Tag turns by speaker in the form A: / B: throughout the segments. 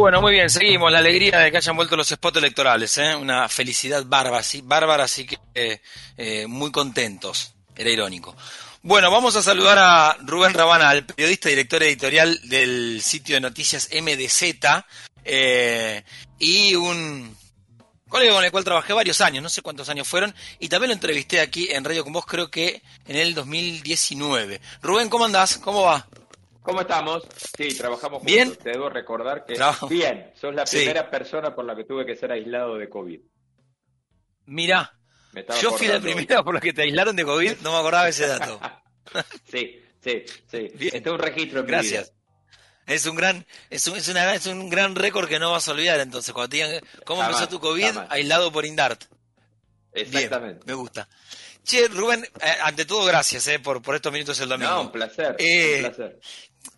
A: Bueno, muy bien, seguimos. La alegría de que hayan vuelto los spots electorales, ¿eh? una felicidad bárbara, sí, bárbara, así que eh, muy contentos. Era irónico. Bueno, vamos a saludar a Rubén Rabanal, periodista y director editorial del sitio de noticias MDZ eh, y un colega con el cual trabajé varios años, no sé cuántos años fueron, y también lo entrevisté aquí en Radio con vos, creo que en el 2019. Rubén, ¿cómo andás? ¿Cómo va?
B: ¿Cómo estamos? Sí, trabajamos juntos.
A: ¿Bien?
B: Te debo recordar que... Bien, sos la primera persona por la que tuve que ser aislado de COVID.
A: Mirá, yo fui la primera por la que te aislaron de COVID, no me acordaba ese dato.
B: sí, sí, sí. Este es un registro en
A: Gracias. Es un gran, es un, es, una, es un gran récord que no vas a olvidar entonces. Cuando te digan cómo empezó tu COVID, aislado por Indart.
B: Exactamente.
A: me gusta. Che, Rubén, eh, ante todo, gracias eh, por, por estos minutos el domingo.
B: No, un placer. Eh, un placer.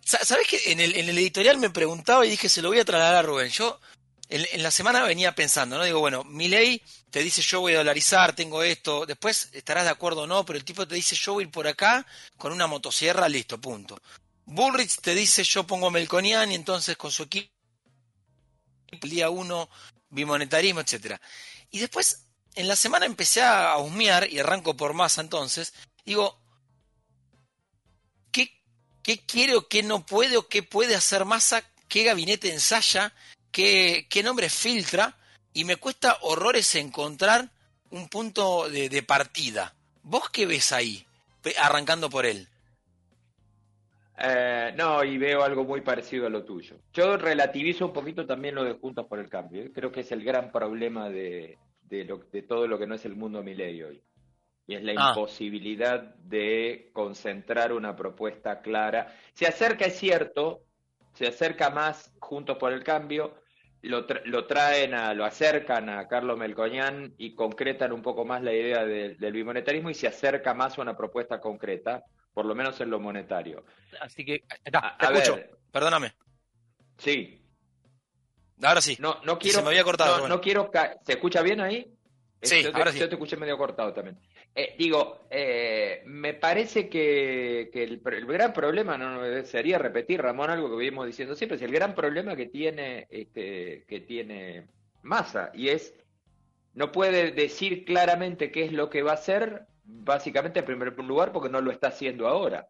A: ¿Sabes que en el, en el editorial me preguntaba y dije, se lo voy a trasladar a Rubén? Yo en, la semana venía pensando, ¿no? Digo, bueno, mi ley te dice yo voy a dolarizar, tengo esto, después estarás de acuerdo o no, pero el tipo te dice yo voy por acá con una motosierra, listo, punto. Bullrich te dice yo pongo Melconian y entonces con su equipo el día uno bimonetarismo, etcétera. Y después en la semana empecé a husmear y arranco por masa entonces, digo, ¿qué, qué quiere qué no puede o qué puede hacer masa? ¿Qué gabinete ensaya? qué, nombre filtra y me cuesta horrores encontrar un punto de, partida. ¿Vos qué ves ahí, arrancando por él?
B: Eh, no, y veo algo muy parecido a lo tuyo. Yo relativizo un poquito también lo de Juntos por el Cambio. ¿eh? Creo que es el gran problema de, de, todo lo que no es el mundo ley hoy. Y es la ah. imposibilidad de concentrar una propuesta clara. Se acerca, es cierto, se acerca más Juntos por el Cambio, lo, lo, traen, a, lo acercan a Carlos Melcoñán y concretan un poco más la idea del bimonetarismo y se acerca más a una propuesta concreta, por lo menos en lo monetario.
A: Así que, te escucho, perdóname.
B: Sí.
A: Ahora sí.
B: No, no quiero.
A: Se me había cortado.
B: No, quiero. ¿Se escucha bien ahí?
A: Sí,
B: ahora sí. Yo te escuché medio cortado también. Eh, digo, eh, me parece que, el, gran problema, no sería repetir, Ramón, algo que venimos diciendo siempre, es el gran problema que tiene, este, que tiene Massa, y es, no puede decir claramente qué es lo que va a hacer, básicamente en primer lugar, porque no lo está haciendo ahora.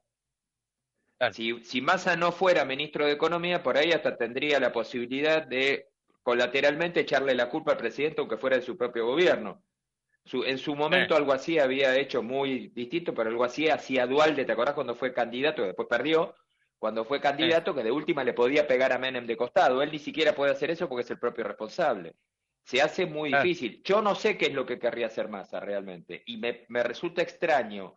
B: Si, si Massa no fuera ministro de Economía, por ahí hasta tendría la posibilidad de colateralmente echarle la culpa al presidente, aunque fuera de su propio gobierno en su momento algo así había hecho muy distinto, pero algo así hacía Dualde, ¿te acordás cuando fue candidato, después perdió? Cuando fue candidato, que de última le podía pegar a Menem de costado. Él ni siquiera puede hacer eso porque es el propio responsable. Se hace muy difícil. Yo no sé qué es lo que querría hacer Massa realmente. Y me, me resulta extraño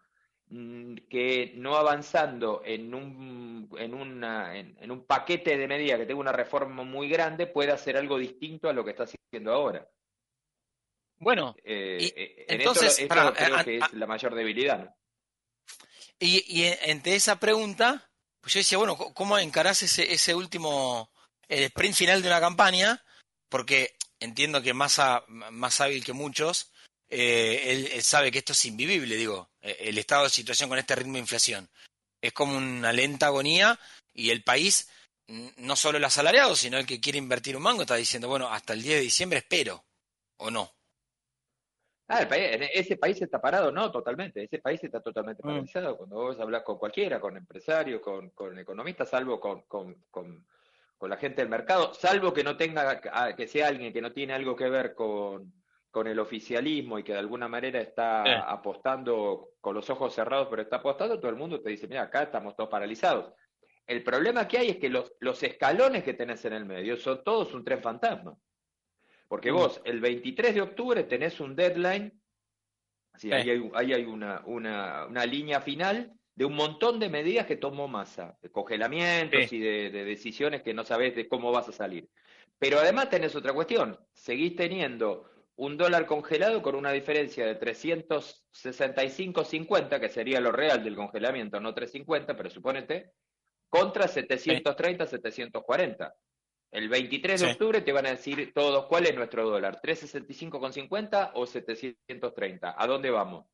B: mm, que no avanzando en un, en, una, en, un paquete de medidas que tenga una reforma muy grande pueda hacer algo distinto a lo que está haciendo ahora.
A: Bueno,
B: eh, eh, entonces creo que es la mayor debilidad.
A: Y, y ante esa pregunta, pues yo decía, bueno, ¿cómo encarás ese, ese último, el sprint final de una campaña? Porque entiendo que más, más hábil que muchos, eh, él, sabe que esto es invivible, digo, el estado de situación con este ritmo de inflación. Es como una lenta agonía y el país, no solo el asalariado, sino el que quiere invertir un mango, está diciendo, bueno, hasta el 10 de diciembre espero, ¿o no?
B: Ah, el país, ese país está parado, no, totalmente. Ese país está totalmente mm. paralizado. Cuando vos hablas con cualquiera, con empresarios, con, con economistas, salvo con, con, con, la gente del mercado, salvo que no tenga, que sea alguien que no tiene algo que ver con, con el oficialismo y que de alguna manera está apostando con los ojos cerrados, pero está apostando, todo el mundo te dice, mira, acá estamos todos paralizados. El problema que hay es que los, los escalones que tenés en el medio son todos un tren fantasma. Porque vos, el 23 de octubre tenés un deadline, ahí hay, una, una, una, línea final de un montón de medidas que tomó masa, de congelamientos y de, decisiones que no sabés de cómo vas a salir. Pero además tenés otra cuestión, seguís teniendo un dólar congelado con una diferencia de 365.50, que sería lo real del congelamiento, no 350, pero suponete, contra 730, 740. El 23 de octubre te van a decir todos cuál es nuestro dólar, 365,50 o 730. ¿A dónde vamos?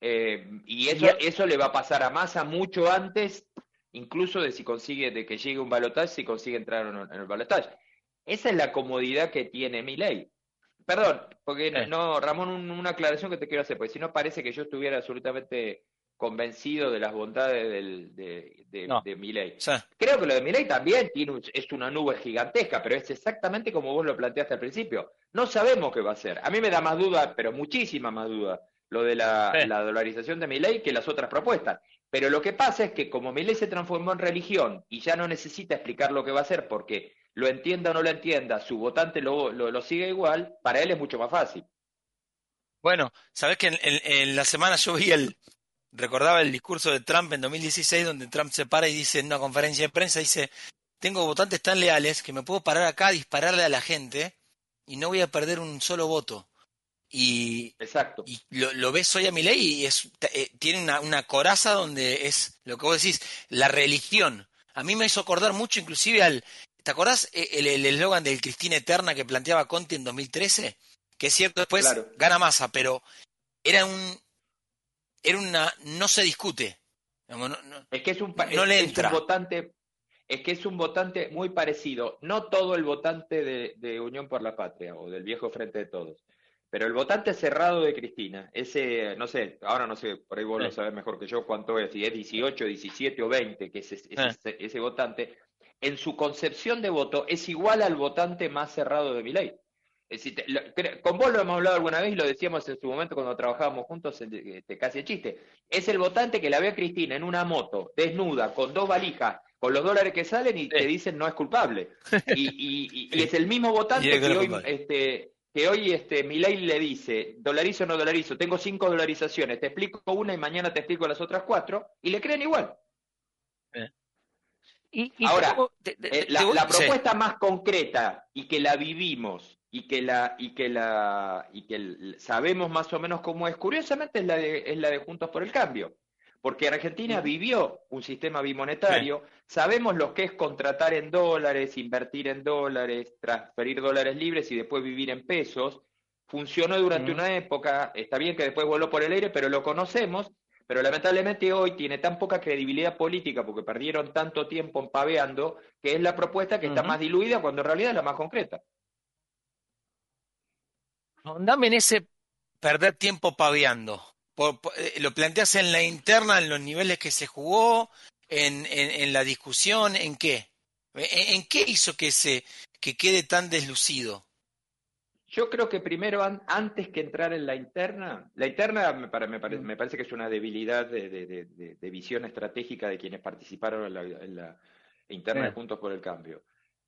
B: Eh, y eso, eso le va a pasar a Massa mucho antes, incluso de si consigue, de que llegue un balotaje, si consigue entrar en el balotaje. Esa es la comodidad que tiene mi ley. Perdón, porque no, Ramón, una aclaración que te quiero hacer, porque si no parece que yo estuviera absolutamente convencido de las bondades de, de, ley. Creo que lo de mi ley también tiene es una nube gigantesca, pero es exactamente como vos lo planteaste al principio. No sabemos qué va a ser. A mí me da más duda, pero muchísima más duda, lo de la, la dolarización de mi ley que las otras propuestas. Pero lo que pasa es que como mi ley se transformó en religión y ya no necesita explicar lo que va a hacer porque lo entienda o no lo entienda, su votante lo, lo, sigue igual, para él es mucho más fácil.
A: Bueno, sabes que en, la semana yo vi el, recordaba el discurso de Trump en 2016 donde Trump se para y dice en una conferencia de prensa, dice, tengo votantes tan leales que me puedo parar acá a dispararle a la gente y no voy a perder un solo voto. Y,
B: Exacto.
A: y lo, ves hoy a mi ley y es, eh, tiene una, una coraza donde es lo que vos decís, la religión. A mí me hizo acordar mucho inclusive al, ¿Te acordás eh, el eslogan del Cristina Eterna que planteaba Conti en 2013? Que es cierto, después gana masa, pero era un. Era una. No se discute.
B: es que es un, no le entra. votante. Es que es un votante muy parecido. No todo el votante de, Unión por la Patria o del viejo Frente de Todos. Pero el votante cerrado de Cristina, ese, no sé, ahora no sé, por ahí vos lo sabés mejor que yo cuánto es, si es 18, 17 o 20, que es, ese votante, en su concepción de voto es igual al votante más cerrado de mi ley. Con vos lo hemos hablado alguna vez y lo decíamos en su momento cuando trabajábamos juntos, este, casi el chiste. Es el votante que la ve a Cristina en una moto, desnuda, con dos valijas, con los dólares que salen y te dicen no es culpable. Y, es el mismo votante que hoy, este, que hoy este, ley le dice, dolarizo o no dolarizo, tengo cinco dolarizaciones, te explico una y mañana te explico las otras cuatro, y le creen igual. Ahora, eh, la, propuesta más concreta y que la vivimos y que la y que la y que sabemos más o menos cómo es, curiosamente es la de, es la de Juntos por el Cambio, porque Argentina vivió un sistema bimonetario, sabemos lo que es contratar en dólares, invertir en dólares, transferir dólares libres y después vivir en pesos. Funcionó durante una época, está bien que después voló por el aire, pero lo conocemos. Pero lamentablemente hoy tiene tan poca credibilidad política porque perdieron tanto tiempo empaveando que es la propuesta que está más diluida cuando en realidad es la más concreta.
A: Dame en ese perder tiempo paveando. Eh, ¿Lo planteas en la interna, en los niveles que se jugó, en, en, la discusión, en qué? ¿En, qué hizo que, se, que quede tan deslucido?
B: Yo creo que primero, antes que entrar en la interna, la interna me, mm. me, parece que es una debilidad de, visión estratégica de quienes participaron en la, interna de Juntos por el Cambio.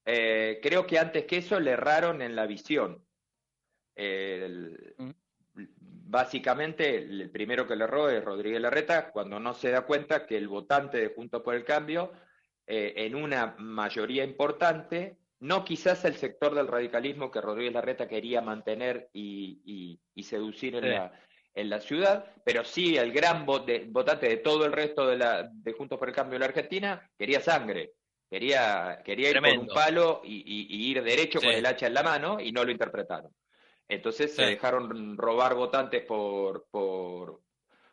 B: Eh, creo que antes que eso le erraron en la visión. Mm. Básicamente, el primero que le erró es Rodríguez Larreta, cuando no se da cuenta que el votante de Juntos por el Cambio, eh, en una mayoría importante, no quizás el sector del radicalismo que Rodríguez Larreta quería mantener y, seducir en, la, en, la, ciudad, pero sí el gran votante de todo el resto de, la, de Juntos por el Cambio de la Argentina quería sangre, quería, quería ir con un palo y, ir derecho con el hacha en la mano y no lo interpretaron. Entonces se dejaron robar votantes por, por,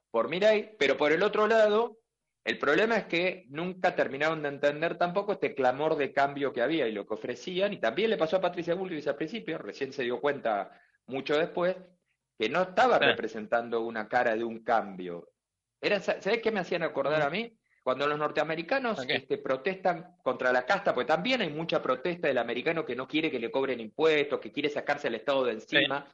B: por Mirai, pero por el otro lado, el problema es que nunca terminaron de entender tampoco este clamor de cambio que había y lo que ofrecían, y también le pasó a Patricia Bullrich al principio, recién se dio cuenta mucho después, que no estaba representando una cara de un cambio. Era, ¿Sabés qué me hacían acordar a mí? Cuando los norteamericanos este, protestan contra la casta, pues también hay mucha protesta del americano que no quiere que le cobren impuestos, que quiere sacarse el Estado de encima.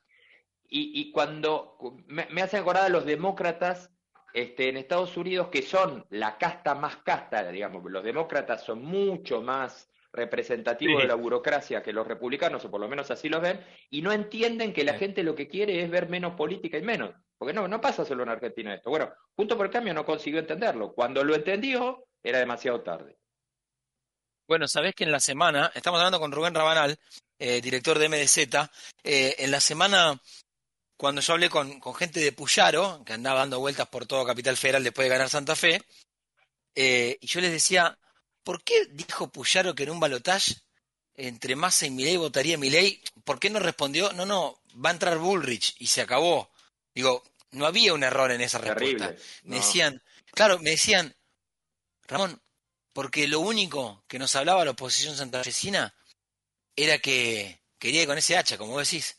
B: Y, cuando me, me hace acordar a los demócratas este, en Estados Unidos, que son la casta más casta, digamos, los demócratas son mucho más representativos de la burocracia que los republicanos, o por lo menos así los ven, y no entienden que la gente lo que quiere es ver menos política y menos. Porque no, no pasa solo en Argentina esto. Bueno, Junto por el Cambio no consiguió entenderlo. Cuando lo entendió, era demasiado tarde.
A: Bueno, sabés que en la semana, estamos hablando con Rubén Rabanal, eh, director de MDZ, eh, en la semana cuando yo hablé con, gente de Puyaro, que andaba dando vueltas por todo Capital Federal después de ganar Santa Fe, eh, y yo les decía, ¿por qué dijo Puyaro que en un balotaje entre Massa y Milei votaría Milei? ¿Por qué no respondió? No, no, va a entrar Bullrich y se acabó. Digo, no había un error en esa respuesta. Me decían, claro, me decían, Ramón, porque lo único que nos hablaba la oposición santafesina era que quería ir con ese hacha, como vos decís.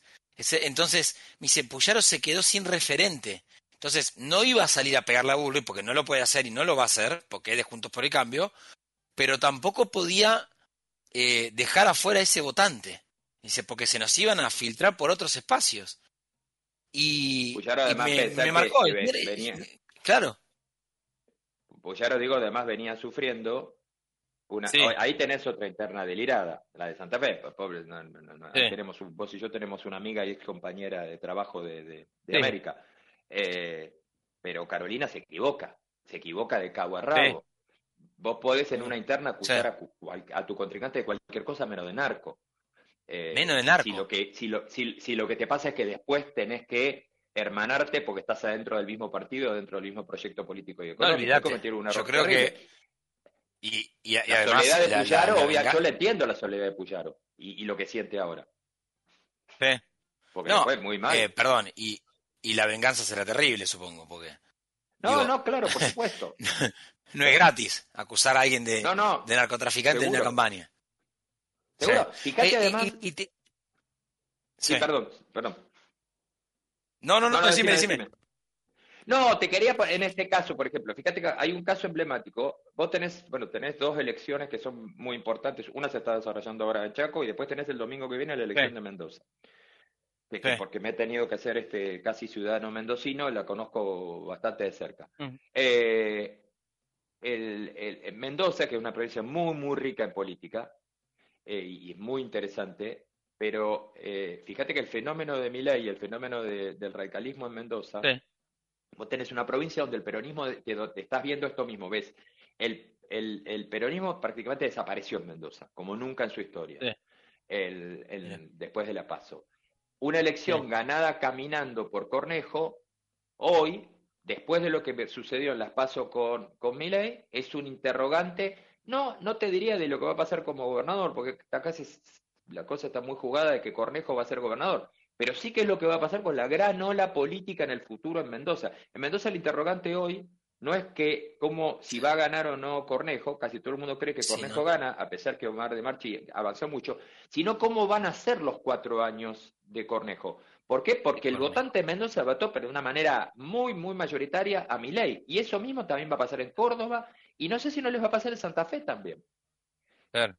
A: entonces, me dice, Puyaro se quedó sin referente. Entonces, no iba a salir a pegarle a Bullrich porque no lo puede hacer y no lo va a hacer, porque es de Juntos por el Cambio, pero tampoco podía eh, dejar afuera ese votante. Dice, porque se nos iban a filtrar por otros espacios. Y, me, marcó. Claro.
B: Puyaro, digo, además venía sufriendo una, Ahí tenés otra interna delirada, la de Santa Fe. Pobre, tenemos vos y yo tenemos una amiga y ex compañera de trabajo de, América. Eh, pero Carolina se equivoca, se equivoca de cabo a rabo. Vos podés en una interna acusar a, tu contrincante de cualquier cosa menos de narco.
A: Eh, menos de narco.
B: Si lo, que, si, lo, si, lo que te pasa es que después tenés que hermanarte porque estás adentro del mismo partido, dentro del mismo proyecto político y económico.
A: No, yo creo que y, y,
B: la soledad de Puyaro, yo le entiendo la soledad de Puyaro y, lo que siente ahora.
A: Sí.
B: Porque no, fue muy mal.
A: Eh, perdón, y, y la venganza será terrible, supongo, porque...
B: No, no, claro, por supuesto.
A: No es gratis acusar a alguien de, de narcotraficante en una campaña.
B: Seguro. Fíjate además... Sí, perdón, perdón.
A: No, no, no, no decime, decime.
B: No, te quería, en este caso, por ejemplo, fíjate que hay un caso emblemático. Vos tenés, bueno, tenés dos elecciones que son muy importantes. Una se está desarrollando ahora en Chaco y después tenés el domingo que viene la elección de Mendoza. Porque me he tenido que hacer este casi ciudadano mendocino, la conozco bastante de cerca. Eh, el, Mendoza, que es una provincia muy, muy rica en política eh, y muy interesante, pero eh, fíjate que el fenómeno de Milei y el fenómeno del radicalismo en Mendoza Vos tenés una provincia donde el peronismo, te, estás viendo esto mismo, ves, el, el, peronismo prácticamente desapareció en Mendoza, como nunca en su historia, el, después de la PASO. Una elección ganada caminando por Cornejo, hoy, después de lo que sucedió en las PASO con, con es un interrogante, no, no te diría de lo que va a pasar como gobernador, porque acá la cosa está muy jugada de que Cornejo va a ser gobernador, pero sí que es lo que va a pasar con la gran ola política en el futuro en Mendoza. En Mendoza el interrogante hoy no es que como si va a ganar o no Cornejo, casi todo el mundo cree que Cornejo gana, a pesar que Omar de Marchi avanzó mucho, sino cómo van a ser los cuatro años de Cornejo. ¿Por qué? Porque el votante Mendoza votó, pero de una manera muy, muy mayoritaria a mi ley. Y eso mismo también va a pasar en Córdoba, y no sé si no les va a pasar en Santa Fe también.
A: Claro.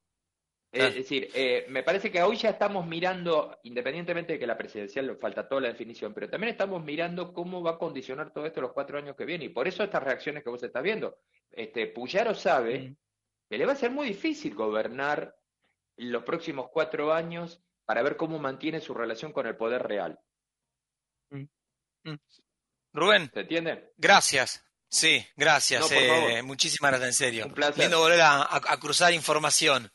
B: Es decir, eh, me parece que hoy ya estamos mirando, independientemente de que la presidencial falta toda la definición, pero también estamos mirando cómo va a condicionar todo esto los cuatro años que vienen. Y por eso estas reacciones que vos estás viendo. Este, Puyaro sabe que le va a ser muy difícil gobernar los próximos cuatro años para ver cómo mantiene su relación con el poder real.
A: Rubén.
B: ¿Se entiende?
A: Gracias. Sí, gracias. Eh, muchísimas gracias, en serio.
B: Un placer.
A: Lindo volver a cruzar información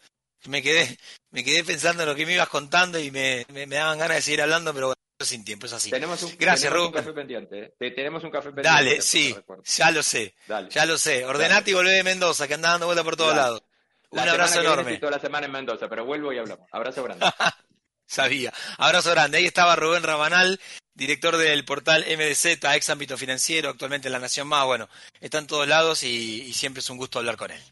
A: me quedé, me quedé pensando en lo que me ibas contando y me, me, daban ganas de seguir hablando, pero bueno, sin tiempo, es así.
B: Tenemos un,
A: Gracias,
B: tenemos un café pendiente. ¿eh? Tenemos un café pendiente.
A: Dale, sí, ya lo sé. Ya lo sé. Ordenate y volvé de Mendoza, que anda dando vuelta por todos lados. Un abrazo enorme.
B: toda la semana en Mendoza, pero vuelvo y hablamos. Abrazo grande.
A: Sabía. Abrazo grande. Ahí estaba Rubén Rabanal, director del portal MDZ, ex ámbito financiero, actualmente en La Nación Más. Bueno, está en todos lados y siempre es un gusto hablar con él.